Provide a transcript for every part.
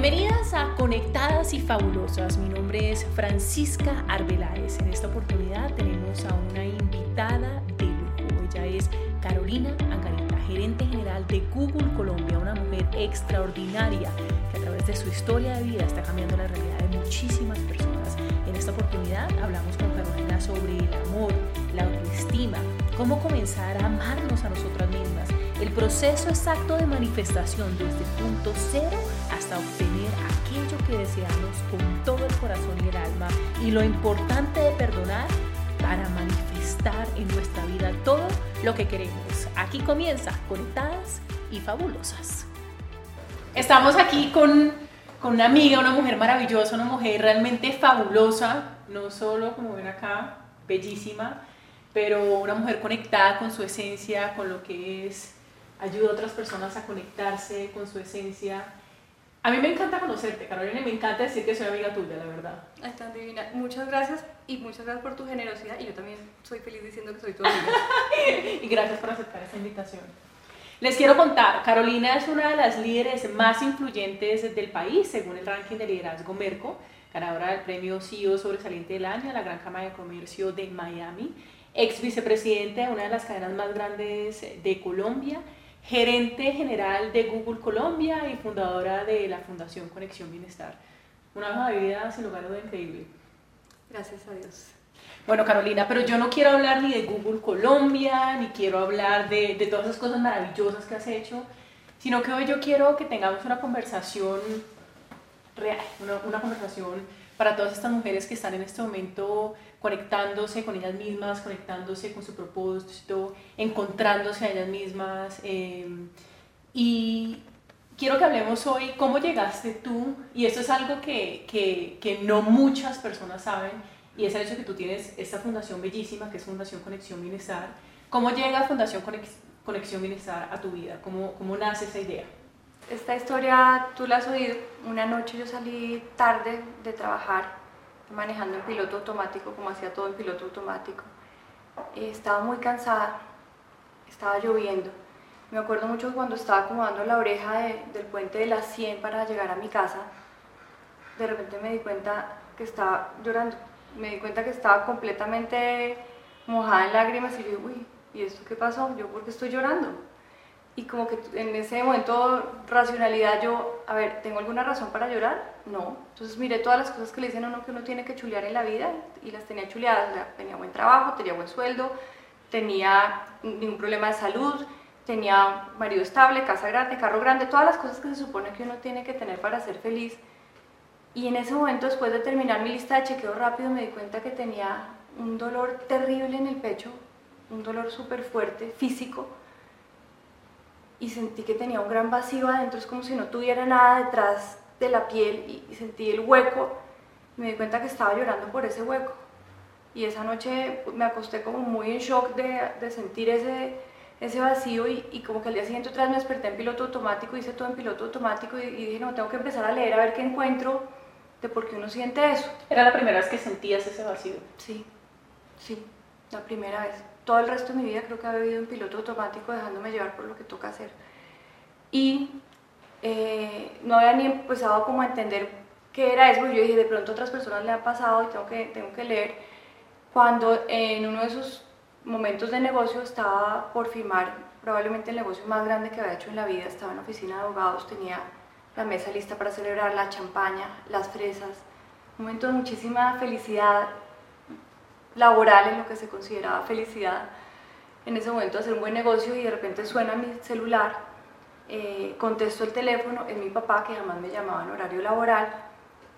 Bienvenidas a Conectadas y Fabulosas. Mi nombre es Francisca Arbeláez. En esta oportunidad tenemos a una invitada de lujo. Ella es Carolina Angarita, gerente general de Google Colombia, una mujer extraordinaria que a través de su historia de vida está cambiando la realidad de muchísimas personas. En esta oportunidad hablamos con Carolina sobre el amor, la autoestima, cómo comenzar a amarnos a nosotras mismas, el proceso exacto de manifestación desde punto cero hasta obtener aquello que deseamos con todo el corazón y el alma y lo importante de perdonar para manifestar en nuestra vida todo lo que queremos. Aquí comienza Conectadas y Fabulosas. Estamos aquí con, con una amiga, una mujer maravillosa, una mujer realmente fabulosa, no solo como ven acá, bellísima, pero una mujer conectada con su esencia, con lo que es, ayuda a otras personas a conectarse con su esencia. A mí me encanta conocerte, Carolina, y me encanta decir que soy amiga tuya, la verdad. Ay, tan divina. Muchas gracias y muchas gracias por tu generosidad y yo también soy feliz diciendo que soy tu amiga. y gracias por aceptar esta invitación. Les quiero contar, Carolina es una de las líderes más influyentes del país, según el ranking de liderazgo Merco, ganadora del premio CEO Sobresaliente del Año de la Gran Cámara de Comercio de Miami, ex vicepresidente de una de las cadenas más grandes de Colombia, gerente general de Google Colombia y fundadora de la Fundación Conexión Bienestar. Una hoja de vida sin lugar a duda increíble. Gracias a Dios. Bueno, Carolina, pero yo no quiero hablar ni de Google Colombia, ni quiero hablar de, de todas esas cosas maravillosas que has hecho, sino que hoy yo quiero que tengamos una conversación real, una, una conversación para todas estas mujeres que están en este momento conectándose con ellas mismas, conectándose con su propósito, encontrándose a ellas mismas. eh, y quiero que hablemos hoy cómo llegaste tú, y esto es algo que, que, que no muchas personas saben, y es el hecho que tú tienes esta fundación bellísima, que es Fundación Conexión Bienestar. ¿Cómo llega Fundación Conex- Conexión Bienestar a tu vida? ¿Cómo, cómo nace esa idea? Esta historia tú la has oído. Una noche yo salí tarde de trabajar manejando en piloto automático, como hacía todo en piloto automático. Eh, estaba muy cansada, estaba lloviendo. Me acuerdo mucho cuando estaba acomodando la oreja de- del puente de las 100 para llegar a mi casa, de repente me di cuenta que estaba llorando. Me di cuenta que estaba completamente mojada en lágrimas y dije, uy, ¿y esto qué pasó? ¿Yo por qué estoy llorando? Y como que en ese momento, racionalidad, yo, a ver, ¿tengo alguna razón para llorar? No. Entonces miré todas las cosas que le dicen a uno que uno tiene que chulear en la vida y las tenía chuleadas. O sea, tenía buen trabajo, tenía buen sueldo, tenía ningún problema de salud, tenía marido estable, casa grande, carro grande, todas las cosas que se supone que uno tiene que tener para ser feliz. Y en ese momento, después de terminar mi lista de chequeo rápido, me di cuenta que tenía un dolor terrible en el pecho, un dolor súper fuerte, físico y sentí que tenía un gran vacío adentro, es como si no tuviera nada detrás de la piel y, y sentí el hueco, me di cuenta que estaba llorando por ese hueco. Y esa noche me acosté como muy en shock de, de sentir ese, ese vacío y, y como que al día siguiente otra vez me desperté en piloto automático, hice todo en piloto automático y, y dije, no, tengo que empezar a leer a ver qué encuentro de por qué uno siente eso. Era la primera vez que sentías ese vacío. Sí, sí, la primera vez. Todo el resto de mi vida creo que había vivido en piloto automático, dejándome llevar por lo que toca hacer. Y eh, no había ni empezado como a entender qué era eso, yo dije, de pronto a otras personas le ha pasado y tengo que, tengo que leer. Cuando en uno de esos momentos de negocio estaba por firmar probablemente el negocio más grande que había hecho en la vida, estaba en la oficina de abogados, tenía la mesa lista para celebrar, la champaña, las fresas, un momento de muchísima felicidad laboral en lo que se consideraba felicidad. En ese momento hacer un buen negocio y de repente suena mi celular, eh, contesto el teléfono, es mi papá que jamás me llamaba en horario laboral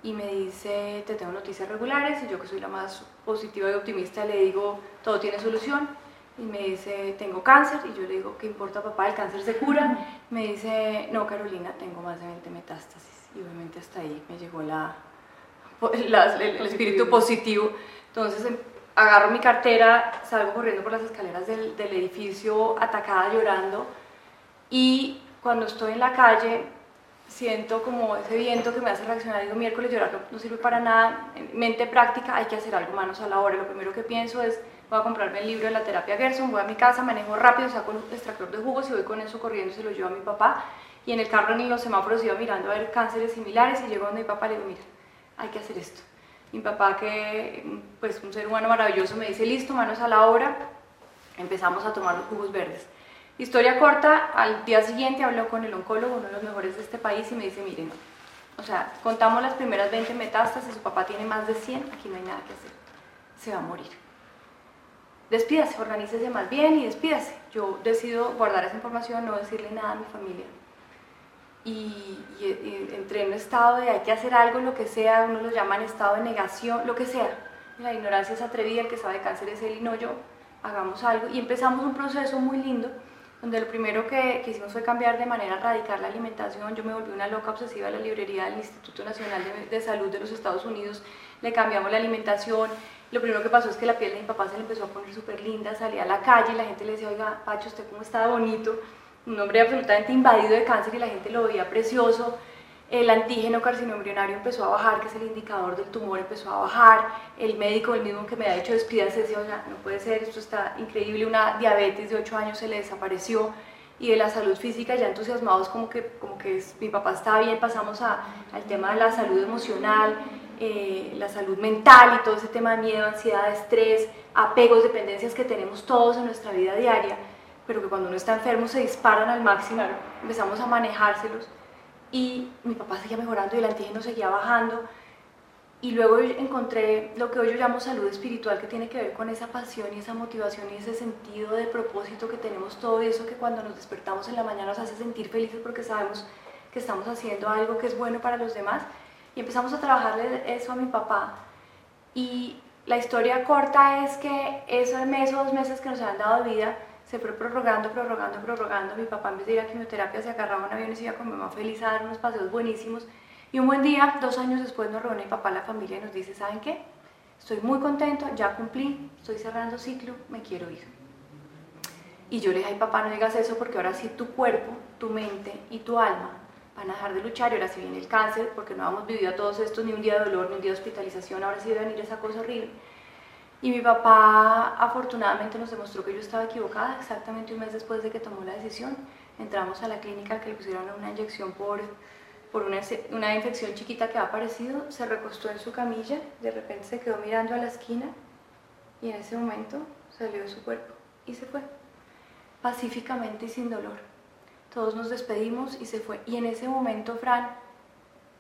y me dice, te tengo noticias regulares y yo que soy la más positiva y optimista le digo, todo tiene solución y me dice, tengo cáncer y yo le digo, ¿qué importa papá? El cáncer se cura. Me dice, no Carolina, tengo más de 20 metástasis y obviamente hasta ahí me llegó la, la- el, el espíritu positivo. Entonces em, agarro mi cartera, salgo corriendo por las escaleras del, del edificio atacada llorando y cuando estoy en la calle siento como ese viento que me hace reaccionar, digo, miércoles llorar no, sirve para nada, en mente práctica hay que hacer algo manos a la obra, lo primero que pienso es voy a comprarme el libro de la terapia Gerson, voy a mi casa, manejo rápido, saco el extractor de jugos y voy con eso corriendo se lo llevo a mi papá. Y en el carro en los semáforos iba mirando a ver cánceres similares y llego donde mi papá le digo, mira, hay que hacer esto. Mi papá, que pues un ser humano maravilloso, me dice, listo, manos a la obra, empezamos a tomar los jugos verdes. Historia corta, al día siguiente habló con el oncólogo, uno de los mejores de este país, y me dice, miren, o sea, contamos las primeras 20 metástasis, su papá tiene más de 100, aquí no hay nada que hacer, se va a morir. Despídase, organícese más bien y despídase. Yo decido guardar esa información, no decirle nada a mi familia. Y, entré en un estado de hay que hacer algo, lo que sea, uno lo llaman estado de negación, lo que sea. La ignorancia es atrevida, el que sabe de cáncer es él y no yo, hagamos algo. Y empezamos un proceso muy lindo donde lo primero que, hicimos fue cambiar de manera radical la alimentación. Yo me volví una loca obsesiva de la librería del Instituto Nacional de, Salud de los Estados Unidos. Le cambiamos la alimentación. Lo primero que pasó es que la piel de mi papá se le empezó a poner súper linda. Salía a la calle y la gente le decía, oiga, Pacho, ¿usted cómo está bonito? Un hombre absolutamente invadido de cáncer y la gente lo veía precioso. El antígeno carcinoembrionario empezó a bajar, que es el indicador del tumor, empezó a bajar, el médico, el mismo que me ha hecho despídase, decía, sea, no puede ser, esto está increíble, una diabetes de 8 años se le desapareció, y de la salud física ya entusiasmados como que, como que mi papá está bien, pasamos a, al tema de la salud emocional, eh, la salud mental y todo ese tema de miedo, ansiedad, estrés, apegos, dependencias que tenemos todos en nuestra vida diaria, pero que cuando uno está enfermo se disparan al máximo, empezamos a manejárselos y mi papá seguía mejorando y el antígeno seguía bajando. Y luego encontré lo que hoy yo llamo salud espiritual, que tiene que ver con esa pasión y esa motivación y ese sentido de propósito que tenemos todo eso que cuando nos despertamos en la mañana nos hace sentir felices porque sabemos que estamos haciendo algo que es bueno para los demás. Y empezamos a trabajarle eso a mi papá. Y la historia corta es que esos meses, dos meses que nos han dado vida, se fue prorrogando, prorrogando, prorrogando. Mi papá en vez de ir a quimioterapia se agarraba un avión y se iba con mi mamá feliz a dar unos paseos buenísimos. Y un buen día, dos años después, nos reúne papá, la familia, y nos dice, ¿saben qué? Estoy muy contento, ya cumplí, estoy cerrando ciclo, me quiero ir. Y yo le dije, ay papá, no digas eso porque ahora sí tu cuerpo, tu mente y tu alma van a dejar de luchar y ahora sí viene el cáncer porque no hemos vivido a todos estos ni un día de dolor, ni un día de hospitalización, ahora sí debe venir esa cosa horrible. Y mi papá afortunadamente nos demostró que yo estaba equivocada exactamente un mes después de que tomó la decisión. Entramos a la clínica que le pusieron una inyección por, por una, una infección chiquita que ha aparecido, se recostó en su camilla, de repente se quedó mirando a la esquina y en ese momento salió de su cuerpo y se fue, pacíficamente y sin dolor. Todos nos despedimos y se fue. Y en ese momento, Fran,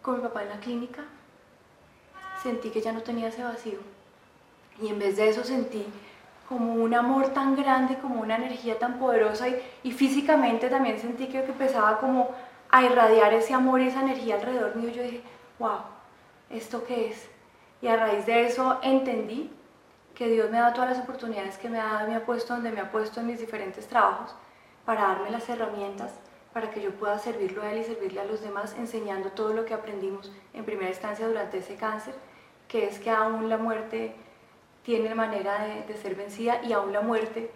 con mi papá en la clínica, sentí que ya no tenía ese vacío y en vez de eso sentí como un amor tan grande, como una energía tan poderosa y, físicamente también sentí que, que empezaba como a irradiar ese amor y esa energía alrededor mío. Yo dije, wow, ¿esto qué es? Y a raíz de eso entendí que Dios me ha dado todas las oportunidades que me ha dado, me ha puesto donde me ha puesto en mis diferentes trabajos para darme las herramientas para que yo pueda servirlo a Él y servirle a los demás, enseñando todo lo que aprendimos en primera instancia durante ese cáncer, que es que aún la muerte tiene manera de, ser vencida y aún la muerte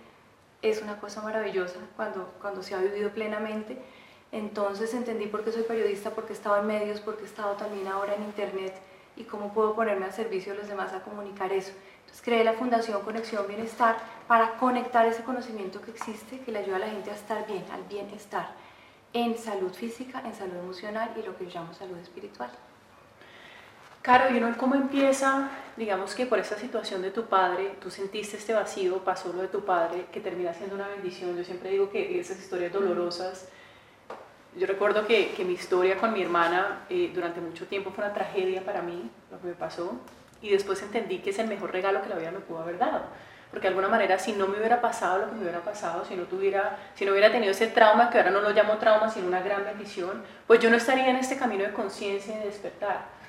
es una cosa maravillosa cuando, cuando se ha vivido plenamente. Entonces entendí por qué soy periodista, porque he estado en medios, porque he estado también ahora en internet y cómo puedo ponerme al servicio de los demás a comunicar eso. Entonces creé la Fundación Conexión Bienestar para conectar ese conocimiento que existe, que le ayuda a la gente a estar bien, al bienestar, en salud física, en salud emocional y lo que yo llamo salud espiritual. Caro, ¿y uno cómo empieza, digamos que por esa situación de tu padre, tú sentiste este vacío, pasó lo de tu padre, que termina siendo una bendición? Yo siempre digo que esas historias dolorosas, yo recuerdo que, que mi historia con mi hermana eh, durante mucho tiempo fue una tragedia para mí, lo que me pasó, y después entendí que es el mejor regalo que la vida me pudo haber dado. Porque de alguna manera, si no me hubiera pasado lo que me hubiera pasado, si no, tuviera, si no hubiera tenido ese trauma, que ahora no lo llamo trauma, sino una gran bendición, pues yo no estaría en este camino de conciencia y de despertar.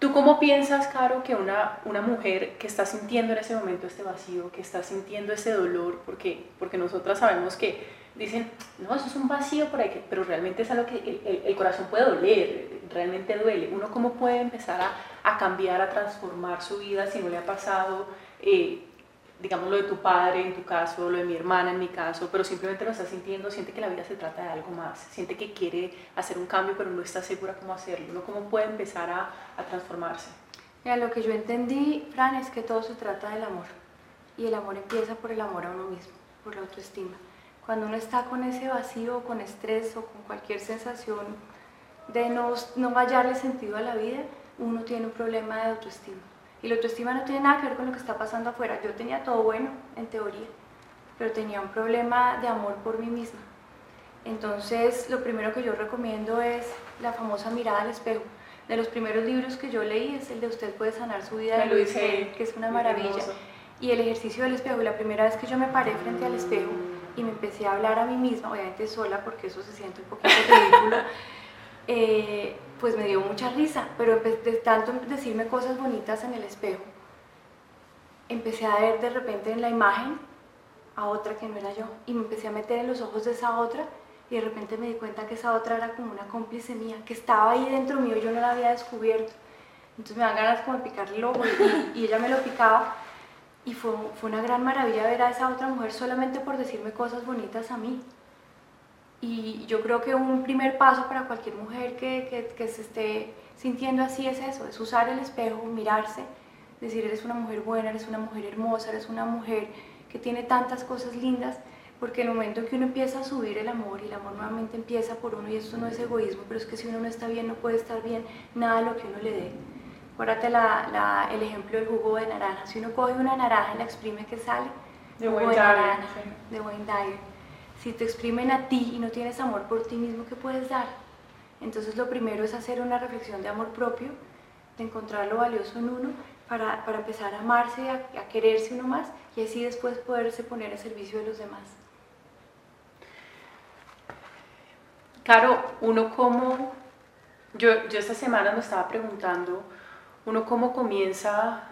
¿Tú cómo piensas, Caro, que una, una mujer que está sintiendo en ese momento este vacío, que está sintiendo ese dolor, porque, porque nosotras sabemos que dicen, no, eso es un vacío por ahí, pero realmente es algo que el, corazón puede doler, realmente duele. ¿Uno cómo puede empezar a, a, cambiar, a transformar su vida si no le ha pasado? Eh, digamos lo de tu padre en tu caso, lo de mi hermana en mi caso, pero simplemente lo está sintiendo, siente que la vida se trata de algo más, siente que quiere hacer un cambio pero no está segura cómo hacerlo, ¿no? ¿Cómo puede empezar a, a transformarse? Mira, lo que yo entendí, Fran, es que todo se trata del amor. y el amor empieza por el amor a uno mismo, por la autoestima. Cuando uno está con ese vacío, con estrés o con cualquier sensación de no, no hallarle sentido a la vida, uno tiene un problema de autoestima. Y la autoestima no tiene nada que ver con lo que está pasando afuera. Yo tenía todo bueno, en teoría, pero tenía un problema de amor por mí misma. Entonces, lo primero que yo recomiendo es la famosa mirada al espejo. De los primeros libros que yo leí es el de Usted puede sanar su vida, de Luis que es una maravilla. Y el ejercicio del espejo, la primera vez que yo me paré frente al espejo y me empecé a hablar a mí misma, obviamente sola, porque eso se siente un poquito ridículo, pues me dio mucha risa, pero de tanto decirme cosas bonitas en el espejo, empecé a ver de repente en la imagen a otra que no era yo y me empecé a meter en los ojos de esa otra y de repente me di cuenta que esa otra era como una cómplice mía, que estaba ahí dentro mío y yo no la había descubierto. Entonces me dan ganas como de picarle el ojo y, ella me lo picaba y fue, fue una gran maravilla ver a esa otra mujer solamente por decirme cosas bonitas a mí. Y yo creo que un primer paso para cualquier mujer que, que, que, se esté sintiendo así es eso, es usar el espejo, mirarse, decir eres una mujer buena, eres una mujer hermosa, eres una mujer que tiene tantas cosas lindas, porque el momento en que uno empieza a subir el amor y el amor nuevamente empieza por uno, y esto no es egoísmo, pero es que si uno no está bien no puede estar bien nada de lo que uno le dé. Acuérdate la, el ejemplo del jugo de naranja, si uno coge una naranja y la exprime, ¿qué sale? De Dyer. De Wayne Dyer si te exprimen a ti y no tienes amor por ti mismo, ¿qué puedes dar? Entonces lo primero es hacer una reflexión de amor propio, de encontrar lo valioso en uno para, para empezar a amarse, a, a, quererse uno más y así después poderse poner a servicio de los demás. Caro, uno como, yo, yo esta semana me estaba preguntando, uno cómo comienza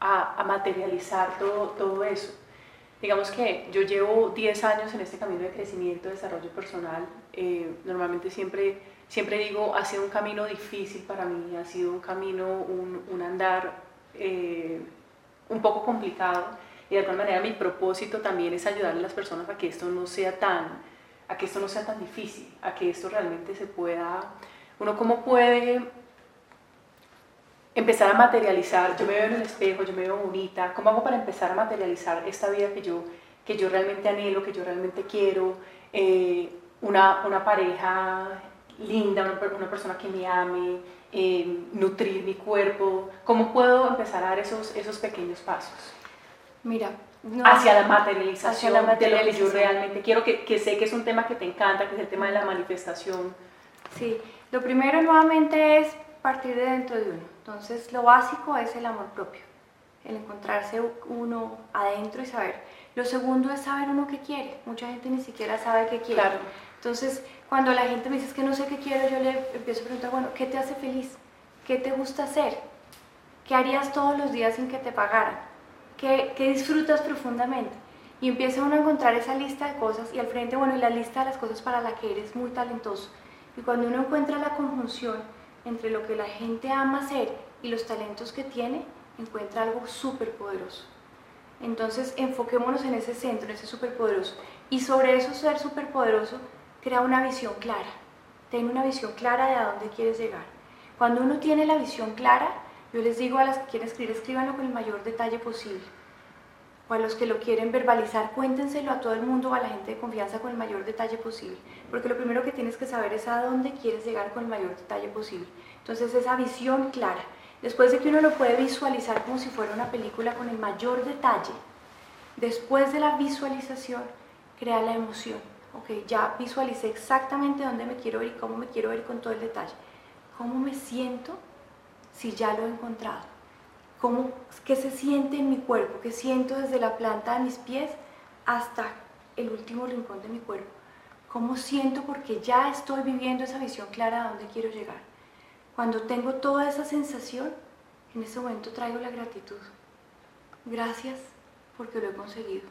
a, a materializar todo, todo eso Digamos que yo llevo 10 años en este camino de crecimiento, desarrollo personal. Eh, normalmente siempre, siempre digo, ha sido un camino difícil para mí, ha sido un camino, un, un andar eh, un poco complicado. Y de alguna manera mi propósito también es ayudar a las personas a que esto no sea tan, a que esto no sea tan difícil, a que esto realmente se pueda, uno cómo puede empezar a materializar, yo me veo en el espejo, yo me veo bonita, ¿cómo hago para empezar a materializar esta vida que yo, que yo realmente anhelo, que yo realmente quiero? Eh, una, una, pareja linda, una, una, persona que me ame, eh, nutrir mi cuerpo, ¿cómo puedo empezar a dar esos, esos pequeños pasos? Mira, hacia, la materialización hacia la materialización de lo que yo realmente quiero, que, que sé que es un tema que te encanta, que es el tema de la manifestación. Sí, lo primero nuevamente es partir de dentro de uno entonces, lo básico es el amor propio, el encontrarse uno adentro y saber. Lo segundo es saber uno qué quiere. Mucha gente ni siquiera sabe qué quiere. Claro. Entonces, cuando la gente me dice que no sé qué quiero, yo le empiezo a preguntar, bueno, ¿qué te hace feliz? ¿Qué te gusta hacer? ¿Qué harías todos los días sin que te pagaran? ¿Qué, qué disfrutas profundamente? Y empieza uno a encontrar esa lista de cosas y al frente, bueno, y la lista de las cosas para la que eres muy talentoso. Y cuando uno encuentra la conjunción entre lo que la gente ama hacer y los talentos que tiene, encuentra algo súper poderoso. Entonces, enfoquémonos en ese centro, en ese superpoderoso. Y sobre eso ser superpoderoso, crea una visión clara. Ten una visión clara de a dónde quieres llegar. Cuando uno tiene la visión clara, yo les digo a las que quieren escribir, escríbanlo con el mayor detalle posible. O a los que lo quieren verbalizar, cuéntenselo a todo el mundo o a la gente de confianza con el mayor detalle posible. Porque lo primero que tienes que saber es a dónde quieres llegar con el mayor detalle posible. Entonces, esa visión clara. Después de que uno lo puede visualizar como si fuera una película con el mayor detalle, después de la visualización, crea la emoción. Ok, ya visualicé exactamente dónde me quiero ir y cómo me quiero ir con todo el detalle. ¿Cómo me siento si ya lo he encontrado? ¿Cómo, ¿Qué se siente en mi cuerpo? ¿Qué siento desde la planta de mis pies hasta el último rincón de mi cuerpo? ¿Cómo siento porque ya estoy viviendo esa visión clara de dónde quiero llegar? Cuando tengo toda esa sensación, en ese momento traigo la gratitud. Gracias porque lo he conseguido.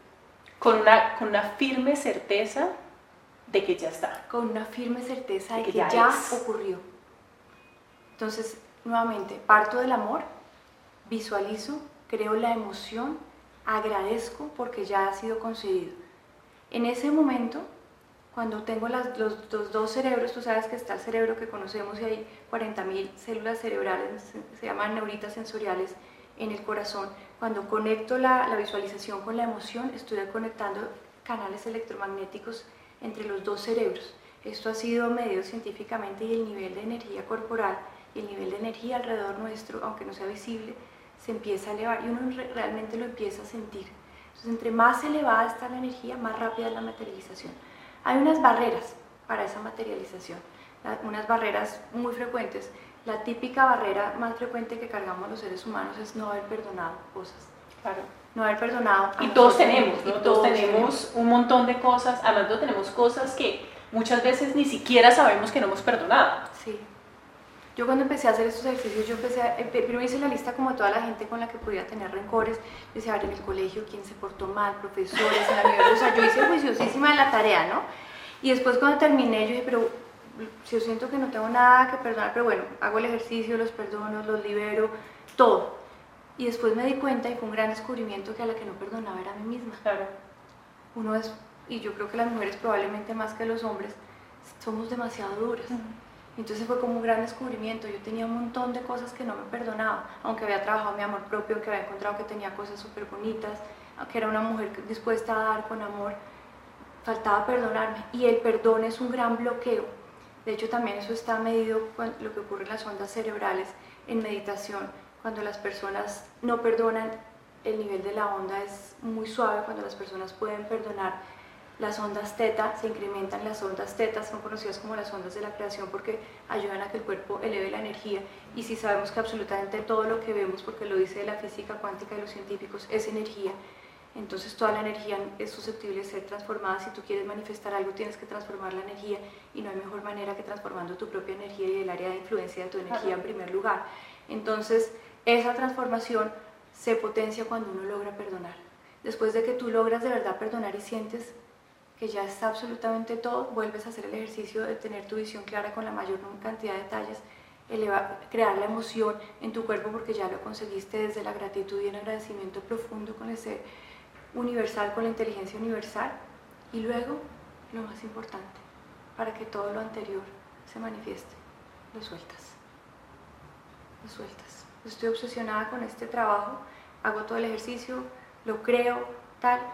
Con una, con una firme certeza de que ya está. Con una firme certeza de, que, ya, ocurrió. Entonces, nuevamente, parto del amor, visualizo, creo la emoción, agradezco porque ya ha sido concedido. En ese momento cuando tengo las, los, dos cerebros, tú sabes que está el cerebro que conocemos y hay 40.000 células cerebrales, se, llaman neuritas sensoriales, en el corazón. Cuando conecto la, la visualización con la emoción, estoy conectando canales electromagnéticos entre los dos cerebros. Esto ha sido medido científicamente y el nivel de energía corporal y el nivel de energía alrededor nuestro, aunque no sea visible, se empieza a elevar y uno realmente lo empieza a sentir. Entonces, entre más elevada está la energía, más rápida es la materialización. Hay unas barreras para esa materialización, unas barreras muy frecuentes. La típica barrera más frecuente que cargamos los seres humanos es no haber perdonado cosas. Claro. No haber perdonado. Y todos tenemos, ¿no? todos, tenemos un montón de cosas, además no tenemos cosas que muchas veces ni siquiera sabemos que no hemos perdonado. Sí. Yo cuando empecé a hacer estos ejercicios, yo empecé a, primero hice la lista como de toda la gente con la que podía tener rencores, decía, a ver, en el colegio, quién se portó mal, profesores, en la universidad, o sea, yo hice juiciosísima de la tarea, ¿no? Y después cuando terminé, yo dije, pero si yo siento que no tengo nada que perdonar, pero bueno, hago el ejercicio, los perdono, los libero, todo. Y después me di cuenta y fue un gran descubrimiento que a la que no perdonaba era a mí misma. Claro. Uno es, y yo creo que las mujeres probablemente más que los hombres, somos demasiado duras. Entonces fue como un gran descubrimiento. Yo tenía un montón de cosas que no me perdonaba, aunque había trabajado mi amor propio, aunque había encontrado que tenía cosas súper bonitas, que era una mujer dispuesta a dar con amor, faltaba perdonarme. Y el perdón es un gran bloqueo. De hecho, también eso está medido lo que ocurre en las ondas cerebrales en meditación. Cuando las personas no perdonan, el nivel de la onda es muy suave. Cuando las personas pueden perdonar, las ondas teta, se incrementan las ondas teta, son conocidas como las ondas de la creación porque ayudan a que el cuerpo eleve la energía y si sabemos que absolutamente todo lo que vemos, porque lo dice la física cuántica y los científicos, es energía, entonces toda la energía es susceptible de ser transformada, si tú quieres manifestar algo tienes que transformar la energía y no hay mejor manera que transformando tu propia energía y el área de influencia de tu energía en primer lugar. Entonces esa transformación se potencia cuando uno logra perdonar. Después de que tú logras de verdad perdonar y sientes que ya está absolutamente todo, vuelves a hacer el ejercicio de tener tu visión clara con la mayor cantidad de detalles, crear la emoción en tu cuerpo porque ya lo conseguiste desde la gratitud y el agradecimiento profundo con ese universal, con la inteligencia universal. Y luego, lo más importante, para que todo lo anterior se manifieste, lo sueltas. Lo sueltas. Estoy obsesionada con este trabajo, hago todo el ejercicio, lo creo,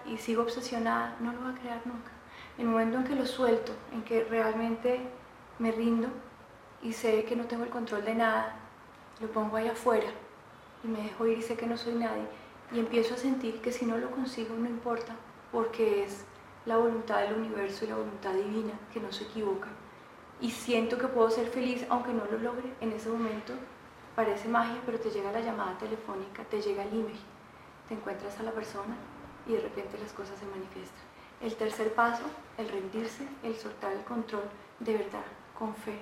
y sigo obsesionada, no lo voy a crear nunca. El momento en que lo suelto, en que realmente me rindo y sé que no tengo el control de nada, lo pongo ahí afuera y me dejo ir y sé que no soy nadie. Y empiezo a sentir que si no lo consigo no importa porque es la voluntad del universo y la voluntad divina que no se equivoca. Y siento que puedo ser feliz aunque no lo logre en ese momento. Parece magia pero te llega la llamada telefónica te llega el email te encuentras a la persona y de repente las cosas se manifiestan. El tercer paso, el rendirse, el soltar el control de verdad, con fe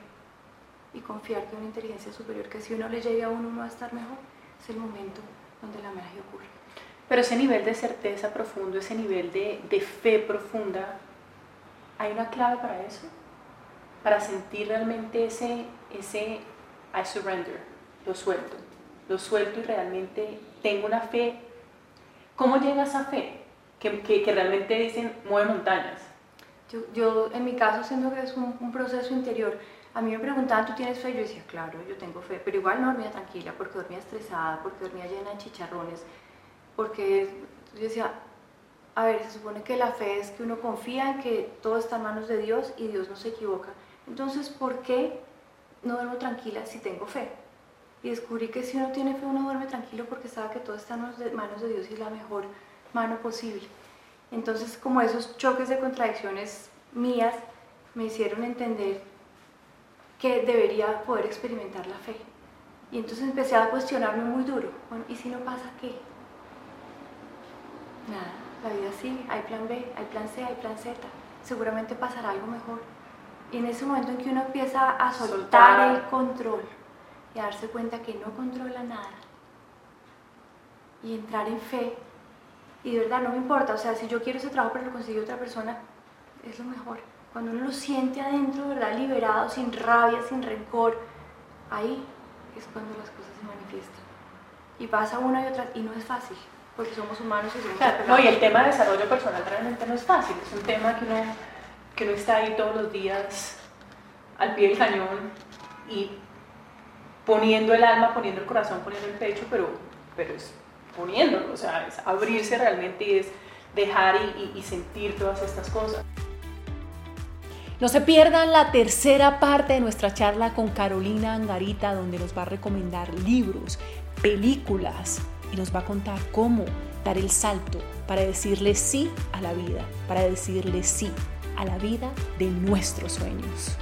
y confiar en una inteligencia superior que si uno le llegue a uno, uno va a estar mejor, es el momento donde la magia ocurre. Pero ese nivel de certeza profundo, ese nivel de, de fe profunda, ¿hay una clave para eso? Para sentir realmente ese, ese I surrender, lo suelto, lo suelto y realmente tengo una fe ¿Cómo llega esa fe que, que, realmente dicen mueve montañas? Yo, yo, en mi caso siento que es un, proceso interior. A mí me preguntaban, ¿tú tienes fe? Yo decía, claro, yo tengo fe, pero igual no dormía tranquila, porque dormía estresada, porque dormía llena de chicharrones, porque yo decía, a ver, se supone que la fe es que uno confía en que todo está en manos de Dios y Dios no se equivoca. Entonces, ¿por qué no duermo tranquila si tengo fe? Y descubrí que si uno tiene fe uno duerme tranquilo porque sabe que todo está en manos de Dios y es la mejor mano posible. Entonces como esos choques de contradicciones mías me hicieron entender que debería poder experimentar la fe. Y entonces empecé a cuestionarme muy duro, bueno, ¿y si no pasa qué? Nada, la vida sigue, hay plan B, hay plan C, hay plan Z, seguramente pasará algo mejor. Y en ese momento en que uno empieza a soltar el control, y darse cuenta que no controla nada y entrar en fe y de verdad no me importa, o sea, si yo quiero ese trabajo pero lo consigue otra persona, es lo mejor. Cuando uno lo siente adentro, ¿verdad? Liberado, sin rabia, sin rencor, ahí es cuando las cosas se manifiestan. Y pasa una y otra, y no es fácil, porque somos humanos y somos claro, No, y el tema de desarrollo personal realmente no es fácil, es un tema que uno, que uno está ahí todos los días al pie del cañón y poniendo el alma, poniendo el corazón, poniendo el pecho, pero, pero es poniéndolo, o sea, es abrirse realmente y es dejar y, y sentir todas estas cosas. No se pierdan la tercera parte de nuestra charla con Carolina Angarita, donde nos va a recomendar libros, películas y nos va a contar cómo dar el salto para decirle sí a la vida, para decirle sí a la vida de nuestros sueños.